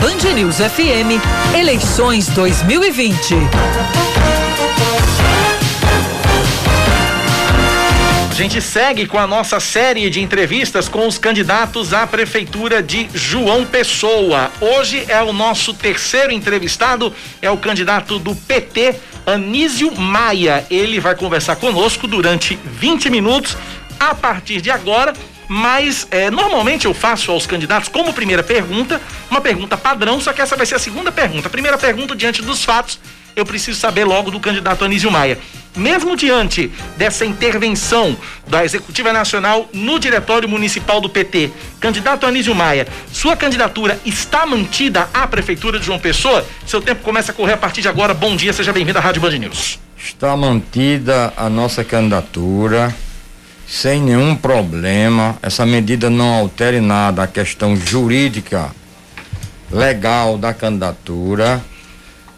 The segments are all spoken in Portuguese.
Band News FM, eleições 2020. A gente segue com a nossa série de entrevistas com os candidatos à prefeitura de João Pessoa. Hoje é o nosso terceiro entrevistado, é o candidato do PT, Anísio Maia. Ele vai conversar conosco durante 20 minutos a partir de agora mas é, normalmente eu faço aos candidatos, como primeira pergunta, uma pergunta padrão, só que essa vai ser a segunda pergunta. A primeira pergunta, diante dos fatos, eu preciso saber logo do candidato Anísio Maia. Mesmo diante dessa intervenção da Executiva Nacional no Diretório Municipal do PT, candidato Anísio Maia, sua candidatura está mantida à Prefeitura de João Pessoa? Seu tempo começa a correr a partir de agora. Bom dia, seja bem-vindo à Rádio Band News. Está mantida a nossa candidatura sem nenhum problema. Essa medida não altere nada a questão jurídica, legal da candidatura.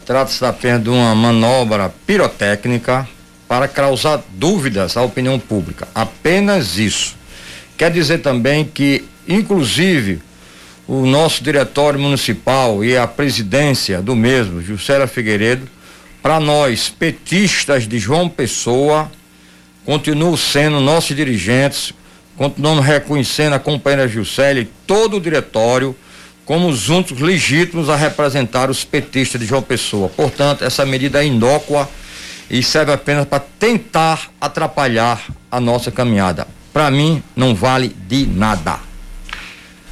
Trata-se apenas de uma manobra pirotécnica para causar dúvidas à opinião pública. Apenas isso. Quer dizer também que, inclusive, o nosso diretório municipal e a presidência do mesmo, Juscelia Figueiredo, para nós, petistas de João Pessoa, continuam sendo nossos dirigentes, continuamos reconhecendo a companheira Juscelia e todo o diretório como os únicos legítimos a representar os petistas de João Pessoa. Portanto, essa medida é inócua e serve apenas para tentar atrapalhar a nossa caminhada. Para mim, não vale de nada.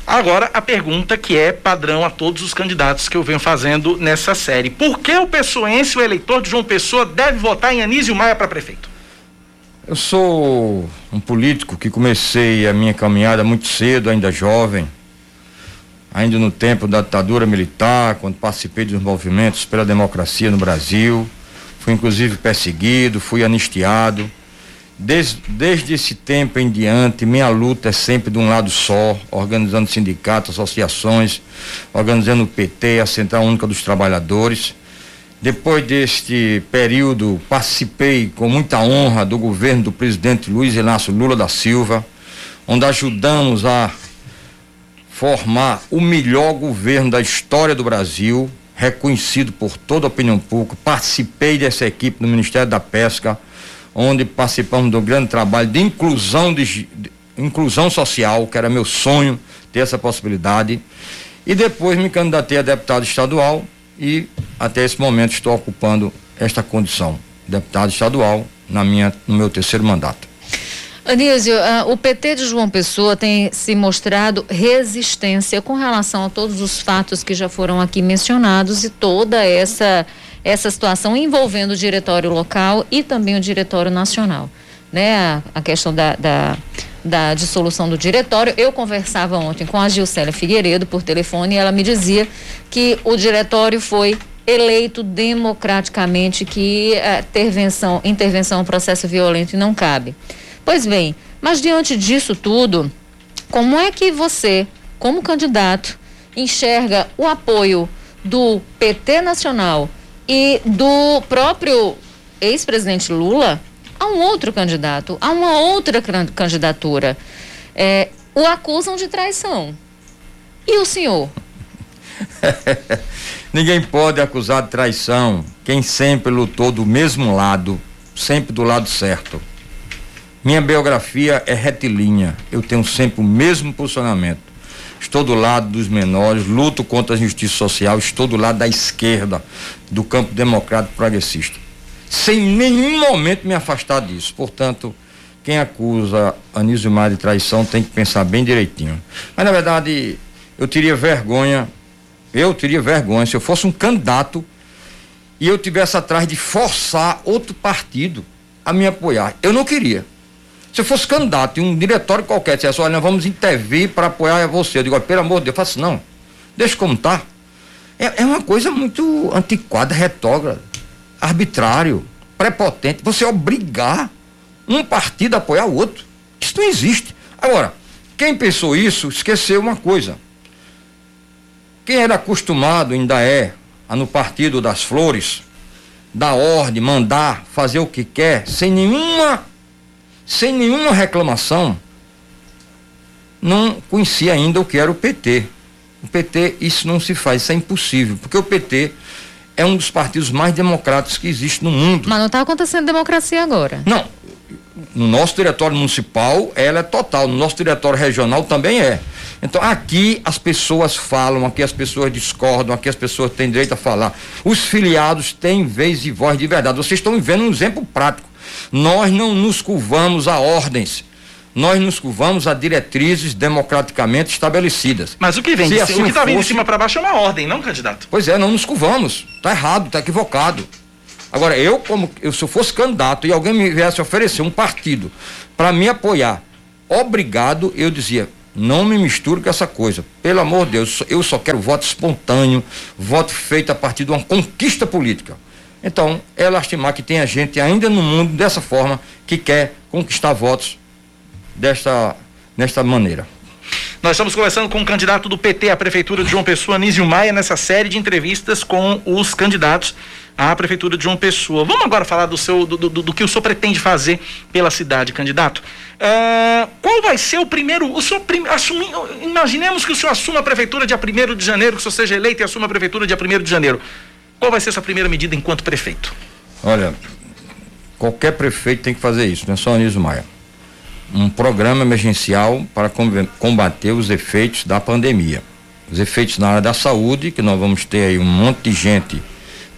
Agora, a pergunta que é padrão a todos os candidatos que eu venho fazendo nessa série. Por que o pessoense, o eleitor de João Pessoa, deve votar em Anísio Maia para prefeito? Eu sou um político que comecei a minha caminhada muito cedo, ainda jovem, ainda no tempo da ditadura militar, quando participei dos movimentos pela democracia no Brasil. Fui inclusive perseguido, fui anistiado. Desde, desde esse tempo em diante, minha luta é sempre de um lado só, organizando sindicatos, associações, organizando o PT, a Central Única dos Trabalhadores. Depois deste período, participei com muita honra do governo do presidente Luiz Inácio Lula da Silva, onde ajudamos a formar o melhor governo da história do Brasil, reconhecido por toda a opinião pública. Participei dessa equipe no Ministério da Pesca, onde participamos do grande trabalho de inclusão, de, de inclusão social, que era meu sonho ter essa possibilidade. E depois me candidatei a deputado estadual e até esse momento estou ocupando esta condição, deputado estadual, na minha, no meu terceiro mandato. Anísio, uh, o PT de João Pessoa tem se mostrado resistência com relação a todos os fatos que já foram aqui mencionados e toda essa, essa situação envolvendo o diretório local e também o diretório nacional. Né? A, a questão da, da da dissolução do diretório. Eu conversava ontem com a Gilcélia Figueiredo por telefone e ela me dizia que o diretório foi eleito democraticamente, que a intervenção, intervenção processo violento não cabe. Pois bem, mas diante disso tudo, como é que você, como candidato, enxerga o apoio do PT Nacional e do próprio ex-presidente Lula a um outro candidato, a uma outra candidatura. É, o acusam de traição. E o senhor? Ninguém pode acusar de traição quem sempre lutou do mesmo lado, sempre do lado certo. Minha biografia é retilínea, eu tenho sempre o mesmo posicionamento. Estou do lado dos menores, luto contra a injustiça social, estou do lado da esquerda, do campo democrático progressista sem nenhum momento me afastar disso. Portanto, quem acusa Anísio Mar de traição tem que pensar bem direitinho. Mas na verdade, eu teria vergonha, eu teria vergonha se eu fosse um candidato e eu tivesse atrás de forçar outro partido a me apoiar. Eu não queria. Se eu fosse candidato e um diretório qualquer dissesse, olha, nós vamos intervir para apoiar você. Eu digo, pelo amor de Deus, eu faço não. Deixa como tá. É, é uma coisa muito antiquada, retógrada arbitrário, prepotente, você obrigar um partido a apoiar o outro. Isso não existe. Agora, quem pensou isso esqueceu uma coisa. Quem era acostumado, ainda é, a no Partido das Flores, dar ordem, mandar, fazer o que quer, sem nenhuma, sem nenhuma reclamação, não conhecia ainda o que era o PT. O PT, isso não se faz, isso é impossível, porque o PT é um dos partidos mais democráticos que existe no mundo. Mas não está acontecendo democracia agora. Não. No nosso diretório municipal, ela é total. No nosso diretório regional também é. Então, aqui as pessoas falam, aqui as pessoas discordam, aqui as pessoas têm direito a falar. Os filiados têm vez e voz de verdade. Vocês estão vendo um exemplo prático. Nós não nos curvamos a ordens nós nos curvamos a diretrizes democraticamente estabelecidas. Mas o que vem, de, assim o que está vindo de cima para baixo é uma ordem, não, candidato? Pois é, não nos curvamos. Está errado, está equivocado. Agora, eu, como eu, se eu fosse candidato e alguém me viesse oferecer um partido para me apoiar, obrigado, eu dizia, não me misture com essa coisa. Pelo amor de Deus, eu só quero voto espontâneo, voto feito a partir de uma conquista política. Então, é lastimar que tenha gente ainda no mundo dessa forma que quer conquistar votos desta, desta maneira. Nós estamos conversando com o candidato do PT à Prefeitura de João Pessoa, Anísio Maia, nessa série de entrevistas com os candidatos à Prefeitura de João Pessoa. Vamos agora falar do, seu, do, do, do que o senhor pretende fazer pela cidade, candidato. Uh, qual vai ser o primeiro. O senhor prim, assumi, imaginemos que o senhor assuma a Prefeitura dia 1 de janeiro, que o senhor seja eleito e assuma a Prefeitura dia 1 de janeiro. Qual vai ser a sua primeira medida enquanto prefeito? Olha, qualquer prefeito tem que fazer isso, não é só Anísio Maia um programa emergencial para combater os efeitos da pandemia. Os efeitos na área da saúde, que nós vamos ter aí um monte de gente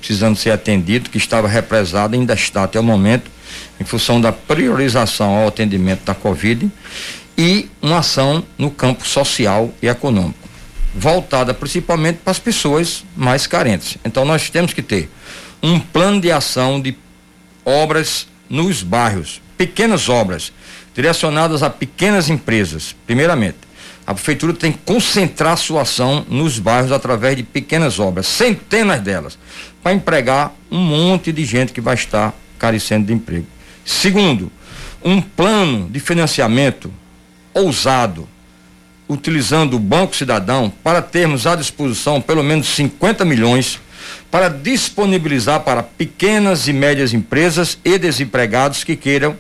precisando ser atendido, que estava represado, ainda está até o momento, em função da priorização ao atendimento da Covid, e uma ação no campo social e econômico, voltada principalmente para as pessoas mais carentes. Então nós temos que ter um plano de ação de obras nos bairros, pequenas obras direcionadas a pequenas empresas. Primeiramente, a prefeitura tem que concentrar sua ação nos bairros através de pequenas obras, centenas delas, para empregar um monte de gente que vai estar carecendo de emprego. Segundo, um plano de financiamento ousado, utilizando o Banco Cidadão, para termos à disposição pelo menos 50 milhões para disponibilizar para pequenas e médias empresas e desempregados que queiram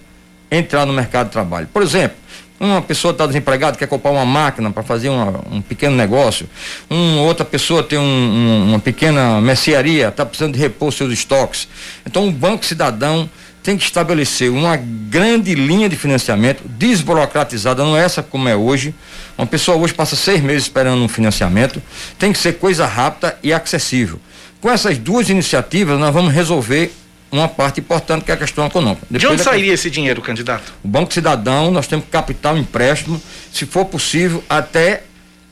entrar no mercado de trabalho. Por exemplo, uma pessoa está desempregada, quer comprar uma máquina para fazer uma, um pequeno negócio, uma outra pessoa tem um, um, uma pequena mercearia, está precisando de repor seus estoques. Então o Banco Cidadão tem que estabelecer uma grande linha de financiamento desburocratizada, não é essa como é hoje. Uma pessoa hoje passa seis meses esperando um financiamento, tem que ser coisa rápida e acessível. Com essas duas iniciativas, nós vamos resolver uma parte importante que é a questão econômica. Depois de onde sairia esse dinheiro, candidato? O Banco Cidadão, nós temos um empréstimo, se for possível, até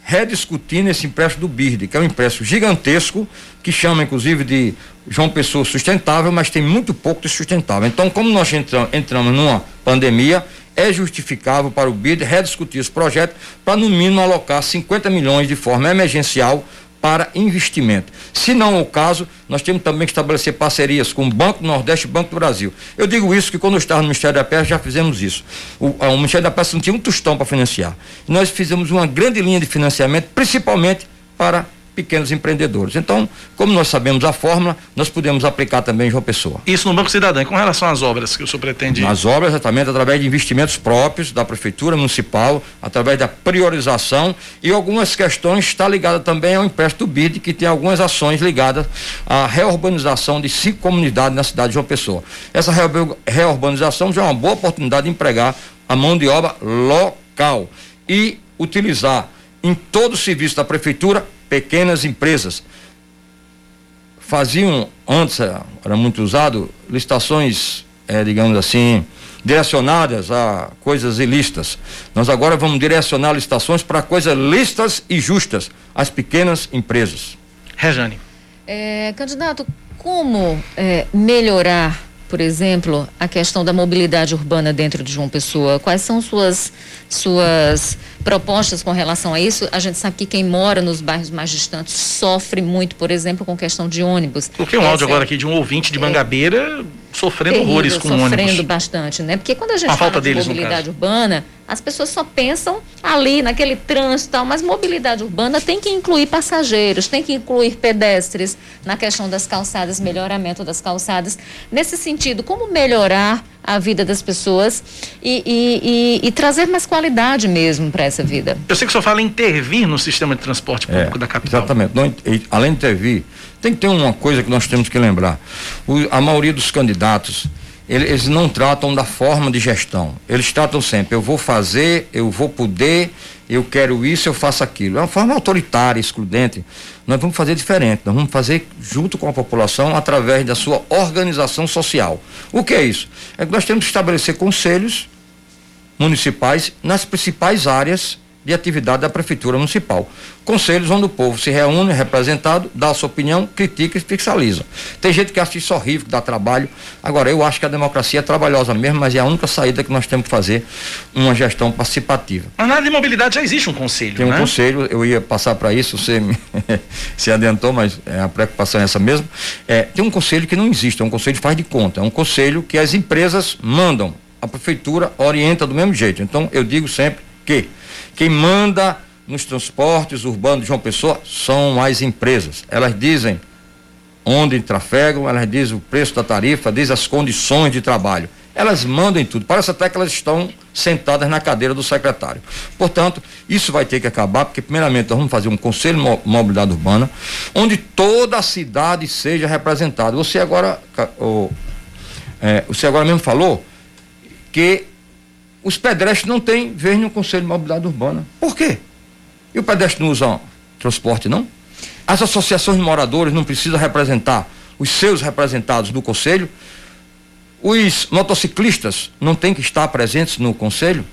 rediscutir nesse empréstimo do BIRD, que é um empréstimo gigantesco, que chama inclusive de João Pessoa Sustentável, mas tem muito pouco de sustentável. Então, como nós entramos, entramos numa pandemia, é justificável para o BID rediscutir esse projeto para, no mínimo, alocar 50 milhões de forma emergencial para investimento. Se não é o caso, nós temos também que estabelecer parcerias com o Banco Nordeste e Banco do Brasil. Eu digo isso que quando eu estava no Ministério da Pesca já fizemos isso. O, o Ministério da Pesca não tinha um tostão para financiar. Nós fizemos uma grande linha de financiamento, principalmente para pequenos empreendedores. Então, como nós sabemos a fórmula, nós podemos aplicar também em João Pessoa. Isso no Banco Cidadão. E com relação às obras que o senhor pretende? As obras, exatamente, através de investimentos próprios da Prefeitura Municipal, através da priorização e algumas questões está ligada também ao empréstimo BID, que tem algumas ações ligadas à reurbanização de cinco comunidades na cidade de João Pessoa. Essa reurbanização já é uma boa oportunidade de empregar a mão de obra local e utilizar em todo o serviço da prefeitura pequenas empresas faziam, antes era muito usado, licitações, é, digamos assim, direcionadas a coisas ilícitas. Nós agora vamos direcionar licitações para coisas listas e justas, as pequenas empresas. Rejane. É, candidato, como é, melhorar por exemplo, a questão da mobilidade urbana dentro de João Pessoa. Quais são suas suas propostas com relação a isso? A gente sabe que quem mora nos bairros mais distantes sofre muito, por exemplo, com questão de ônibus. Porque um áudio agora aqui de um ouvinte de Mangabeira sofrendo terrível, horrores com sofrendo ônibus. Sofrendo bastante, né? Porque quando a gente a fala de mobilidade urbana, as pessoas só pensam ali naquele trânsito, tal, mas mobilidade urbana tem que incluir passageiros, tem que incluir pedestres na questão das calçadas, melhoramento das calçadas. Nesse sentido, como melhorar a vida das pessoas e, e, e, e trazer mais qualidade mesmo para essa vida. Eu sei que o senhor fala em intervir no sistema de transporte público É, da capital. Exatamente. Não, e, além de intervir, tem que ter uma coisa que nós temos que lembrar. O- a maioria dos candidatos, eles não tratam da forma de gestão. Eles tratam sempre, eu vou fazer, eu vou poder, eu quero isso, eu faço aquilo. É uma forma autoritária, excludente. Nós vamos fazer diferente, nós vamos fazer junto com a população através da sua organização social. O que é isso? É que nós temos que estabelecer conselhos municipais nas principais áreas de atividade da prefeitura municipal. Conselhos onde o povo se reúne, representado, dá a sua opinião, critica e fiscaliza. Tem gente que acha isso horrível, que dá trabalho. Agora, eu acho que a democracia é trabalhosa mesmo, mas é a única saída que nós temos que fazer uma gestão participativa. Mas na área de mobilidade já existe um conselho, Tem um né? conselho, eu ia passar para isso, você me se adiantou, mas é, a preocupação é essa mesmo. É, tem um conselho que não existe, é um conselho que faz de conta, é um conselho que as empresas mandam, a prefeitura orienta do mesmo jeito. Então, eu digo sempre que quem manda nos transportes urbanos de João Pessoa são as empresas. Elas dizem onde trafegam, elas dizem o preço da tarifa, dizem as condições de trabalho. Elas mandam em tudo. Parece até que elas estão sentadas na cadeira do secretário. Portanto, isso vai ter que acabar, porque primeiramente nós vamos fazer um conselho de mo- mobilidade urbana, onde toda a cidade seja representada. Você agora, é, você agora mesmo falou que os pedestres não têm vez no conselho de mobilidade urbana. Por quê? E o pedestre não usa transporte, não? As associações de moradores não precisam representar os seus representados no conselho? Os motociclistas não têm que estar presentes no conselho?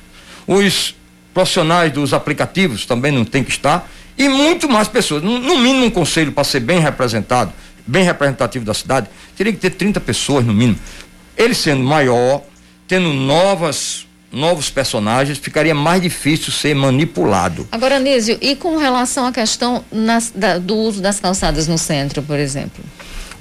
Os profissionais dos aplicativos também não têm que estar? E muito mais pessoas. No, mínimo, um conselho para ser bem representado, bem representativo da cidade, teria que ter 30 pessoas no mínimo. Ele sendo maior, tendo novas, novos personagens, ficaria mais difícil ser manipulado. Agora, Nísio, e com relação à questão nas- da- do uso das calçadas no centro, por exemplo?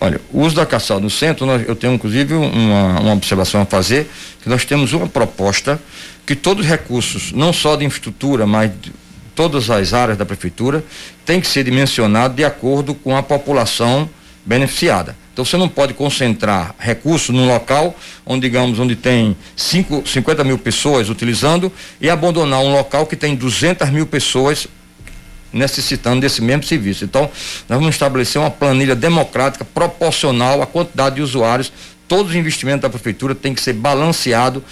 Olha, o uso da calçada no centro, nós- eu tenho inclusive uma, uma observação a fazer, que nós temos uma proposta que todos os recursos, não só de infraestrutura, mas de todas as áreas da prefeitura, tem que ser dimensionado de acordo com a população beneficiada. Então você não pode concentrar recursos num local onde, digamos, onde tem cinco, 50 mil pessoas utilizando e abandonar um local que tem 200 mil pessoas necessitando desse mesmo serviço. Então, nós vamos estabelecer uma planilha democrática proporcional à quantidade de usuários. Todos os investimentos da prefeitura têm que ser balanceado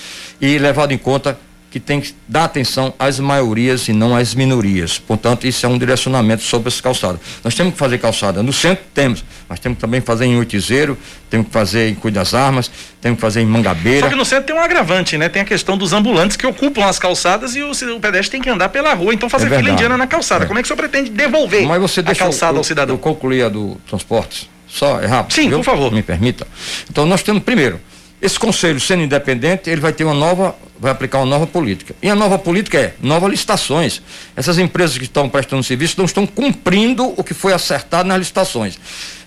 e levado em conta que tem que dar atenção às maiorias e não às minorias. Portanto, isso é um direcionamento sobre essa calçada. Nós temos que fazer calçada no centro, temos, mas temos que também fazer em Oitizeiro, temos que fazer em Cuida das Armas, temos que fazer em Mangabeira. Só que no centro tem um agravante, né? Tem a questão dos ambulantes que ocupam as calçadas e o, o pedestre tem que andar pela rua, então fazer É fila indiana na calçada. É. Como é que o senhor pretende devolver Mas você a deixa calçada eu, ao cidadão? Eu concluir a do transportes. Só é rápido. Sim, viu? por favor. Me permita. Então nós temos primeiro esse conselho sendo independente, ele vai ter uma nova, vai aplicar uma nova política. E a nova política é novas licitações. Essas empresas que estão prestando serviço não estão cumprindo o que foi acertado nas licitações.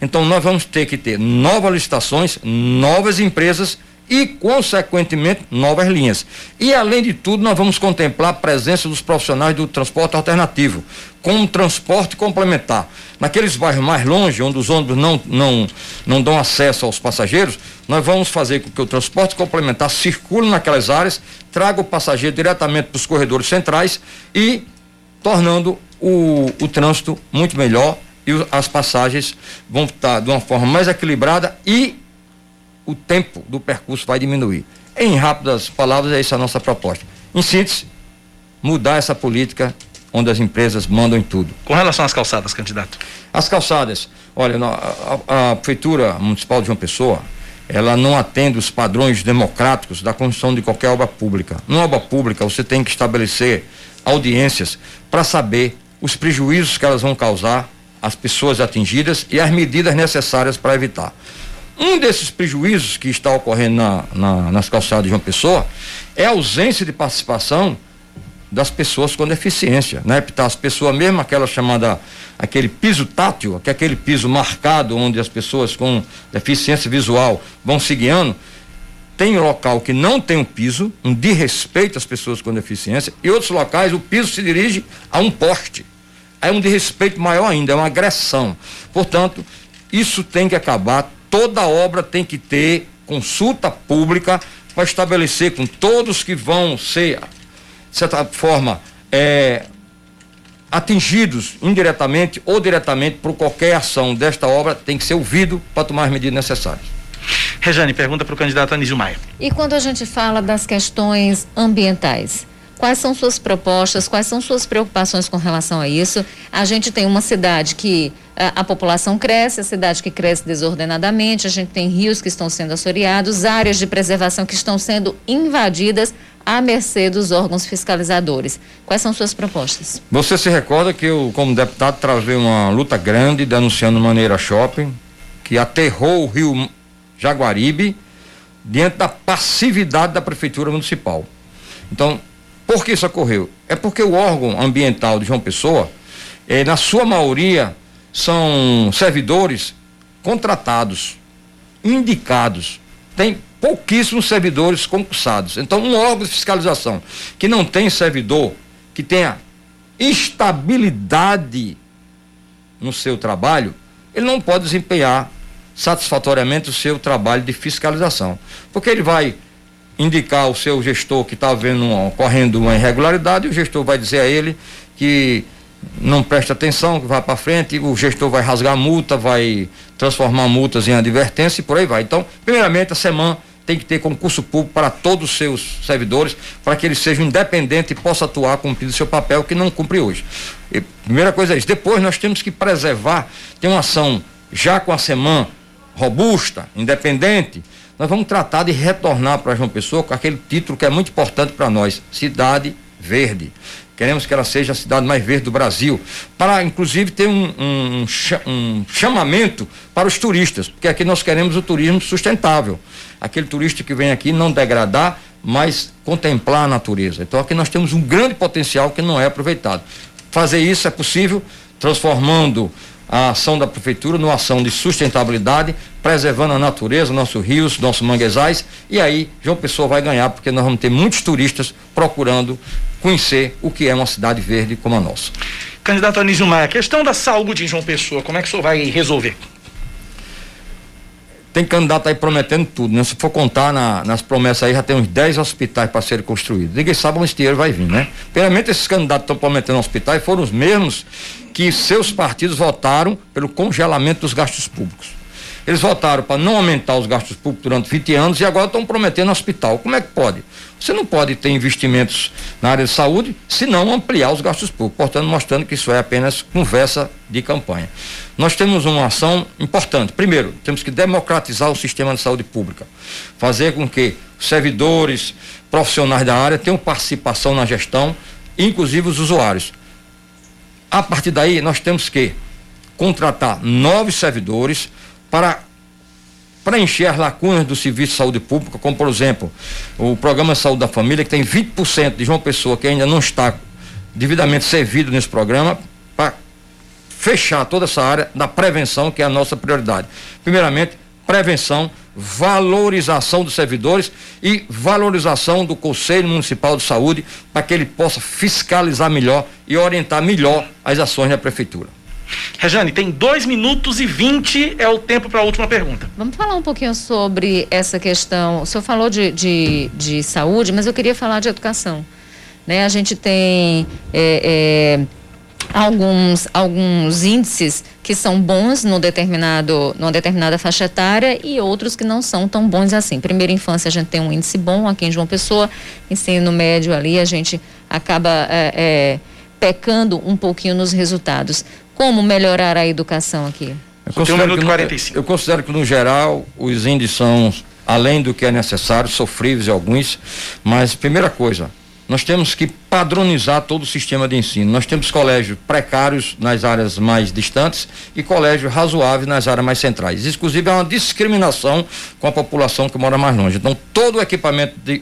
Então nós vamos ter que ter novas licitações, novas empresas e, consequentemente, novas linhas. E, além de tudo, nós vamos contemplar a presença dos profissionais do transporte alternativo, com um transporte complementar. Naqueles bairros mais longe, onde os ônibus não, não, não dão acesso aos passageiros, nós vamos fazer com que o transporte complementar circule naquelas áreas, traga o passageiro diretamente para os corredores centrais e tornando o, o trânsito muito melhor e as passagens vão estar de uma forma mais equilibrada e o tempo do percurso vai diminuir. Em rápidas palavras, é essa a nossa proposta. Em síntese, mudar essa política onde as empresas mandam em tudo. Com relação às calçadas, candidato. As calçadas, olha, a, a- a prefeitura municipal de João Pessoa, ela não atende os padrões democráticos da construção de qualquer obra pública. Numa obra pública, você tem que estabelecer audiências para saber os prejuízos que elas vão causar às pessoas atingidas e as medidas necessárias para evitar. Um desses prejuízos que está ocorrendo na- na- nas calçadas de João Pessoa é a ausência de participação das pessoas com deficiência, né? Porque As pessoas mesmo aquela chamada aquele piso tátil, que é aquele piso marcado onde as pessoas com deficiência visual vão se guiando, tem local que não tem um piso, um de respeito às pessoas com deficiência, e outros locais o piso se dirige a um poste. É um desrespeito maior ainda, é uma agressão. Portanto, isso tem que acabar, toda obra tem que ter consulta pública para estabelecer com todos que vão ser, de certa forma, é, atingidos indiretamente ou diretamente por qualquer ação desta obra, tem que ser ouvido para tomar as medidas necessárias. Rejane, pergunta para o candidato Anísio Maia. E quando a gente fala das questões ambientais, Quais são suas propostas? Quais são suas preocupações com relação a isso? A gente tem uma cidade que a, a, população cresce, a cidade que cresce desordenadamente, a gente tem rios que estão sendo assoreados, áreas de preservação que estão sendo invadidas à mercê dos órgãos fiscalizadores. Quais são suas propostas? Você se recorda que eu, como deputado, travei uma luta grande denunciando Maneira Shopping, que aterrou o rio Jaguaribe diante da passividade da Prefeitura Municipal. Então, por que isso ocorreu? É porque o órgão ambiental de João Pessoa, eh, na sua maioria, são servidores contratados, indicados. Tem pouquíssimos servidores concursados. Então, um órgão de fiscalização que não tem servidor, que tenha estabilidade no seu trabalho, ele não pode desempenhar satisfatoriamente o seu trabalho de fiscalização. Porque ele vai indicar o seu gestor que está vendo ocorrendo uma irregularidade, o gestor vai dizer a ele que não presta atenção, que vai para frente, o gestor vai rasgar a multa, vai transformar multas em advertência e por aí vai. Então, primeiramente, a semana tem que ter concurso público para todos os seus servidores, para que eles sejam independentes e possam atuar cumprindo seu papel que não cumpre hoje. E, primeira coisa é isso. Depois nós temos que preservar, tem uma ação já com a semana robusta, independente, nós vamos tratar de retornar para João Pessoa com aquele título que é muito importante para nós, Cidade Verde. Queremos que ela seja a cidade mais verde do Brasil, para inclusive ter um, um, um, chamamento para os turistas, porque aqui nós queremos o turismo sustentável. Aquele turista que vem aqui não degradar, mas contemplar a natureza. Então aqui nós temos um grande potencial que não é aproveitado. Fazer isso é possível transformando a ação da prefeitura numa ação de sustentabilidade, preservando a natureza, nossos rios, nossos manguezais, e aí João Pessoa vai ganhar, porque nós vamos ter muitos turistas procurando conhecer o que é uma cidade verde como a nossa. Candidato Anísio Maia, a questão da saúde em João Pessoa, como é que o senhor vai resolver? Tem candidato aí prometendo tudo, né? Se for contar na, nas promessas aí, já tem uns 10 hospitais para serem construídos. Ninguém sabe onde esse dinheiro vai vir, né? Primeiramente, esses candidatos estão prometendo hospitais foram os mesmos que seus partidos votaram pelo congelamento dos gastos públicos. Eles votaram para não aumentar os gastos públicos durante 20 anos e agora estão prometendo hospital. Como é que pode? Você não pode ter investimentos na área de saúde se não ampliar os gastos públicos, portanto, mostrando que isso é apenas conversa de campanha. Nós temos uma ação importante. Primeiro, temos que democratizar o sistema de saúde pública, fazer com que servidores, profissionais da área tenham participação na gestão, inclusive os usuários. A partir daí, nós temos que contratar novos servidores para preencher as lacunas do serviço de saúde pública, como por exemplo, o programa de saúde da família, que tem 20% de uma pessoa que ainda não está devidamente servido nesse programa, para fechar toda essa área da prevenção, que é a nossa prioridade. Primeiramente, prevenção, valorização dos servidores e valorização do Conselho Municipal de Saúde para que ele possa fiscalizar melhor e orientar melhor as ações da Prefeitura. Rejane, tem dois minutos e vinte é o tempo para a última pergunta. Vamos falar um pouquinho sobre essa questão. O senhor falou de, de, de saúde, mas eu queria falar de educação. Né? A gente tem é, é, alguns, alguns índices que são bons no determinado, numa determinada faixa etária e outros que não são tão bons assim. Primeira infância a gente tem um índice bom aqui em João Pessoa, ensino médio ali a gente acaba é, é, pecando um pouquinho nos resultados. Como melhorar a educação aqui? Eu considero, um que, eu considero que no geral os índices são além do que é necessário, sofríveis alguns, mas primeira coisa, nós temos que padronizar todo o sistema de ensino. Nós temos colégios precários nas áreas mais distantes e colégios razoáveis nas áreas mais centrais. Inclusive, há uma discriminação com a população que mora mais longe. Então, todo o equipamento de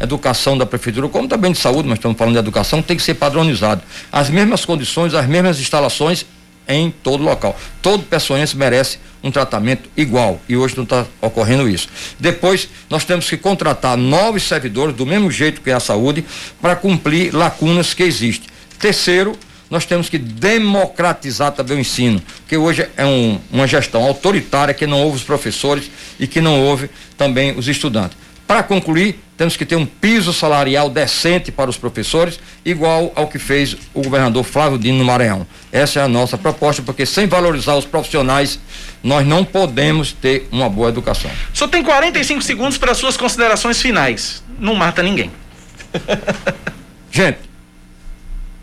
educação da prefeitura, como também de saúde, mas estamos falando de educação, tem que ser padronizado. As mesmas condições, as mesmas instalações em todo local. Todo pessoense merece um tratamento igual e hoje não está ocorrendo isso. Depois, nós temos que contratar novos servidores, do mesmo jeito que é a saúde, para cumprir lacunas que existem. Terceiro, nós temos que democratizar também o ensino, que hoje é um, uma gestão autoritária que não ouve os professores e que não ouve também os estudantes. Para concluir, temos que ter um piso salarial decente para os professores, igual ao que fez o governador Flávio Dino no Maranhão. Essa é a nossa proposta, porque sem valorizar os profissionais, nós não podemos ter uma boa educação. Só tem 45 segundos para suas considerações finais. Não mata ninguém. Gente,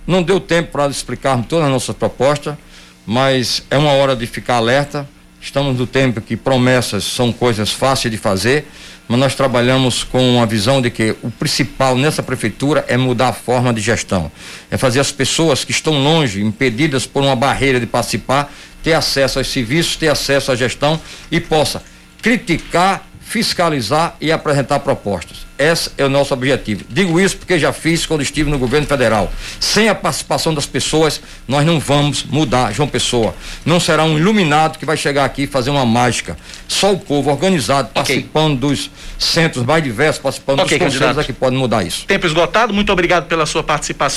não deu tempo para explicarmos todas as nossas propostas, mas é uma hora de ficar alerta. Estamos no tempo que promessas são coisas fáceis de fazer mas nós trabalhamos com a visão de que o principal nessa prefeitura é mudar a forma de gestão, é fazer as pessoas que estão longe, impedidas por uma barreira de participar, ter acesso aos serviços, ter acesso à gestão e possa criticar, fiscalizar e apresentar propostas. Esse é o nosso objetivo. Digo isso porque já fiz quando estive no governo federal. Sem a participação das pessoas, nós não vamos mudar João Pessoa. Não será um iluminado que vai chegar aqui e fazer uma mágica. Só o povo organizado, okay. participando dos centros mais diversos, participando okay, dos conselhos é que pode mudar isso. Tempo esgotado, muito obrigado pela sua participação.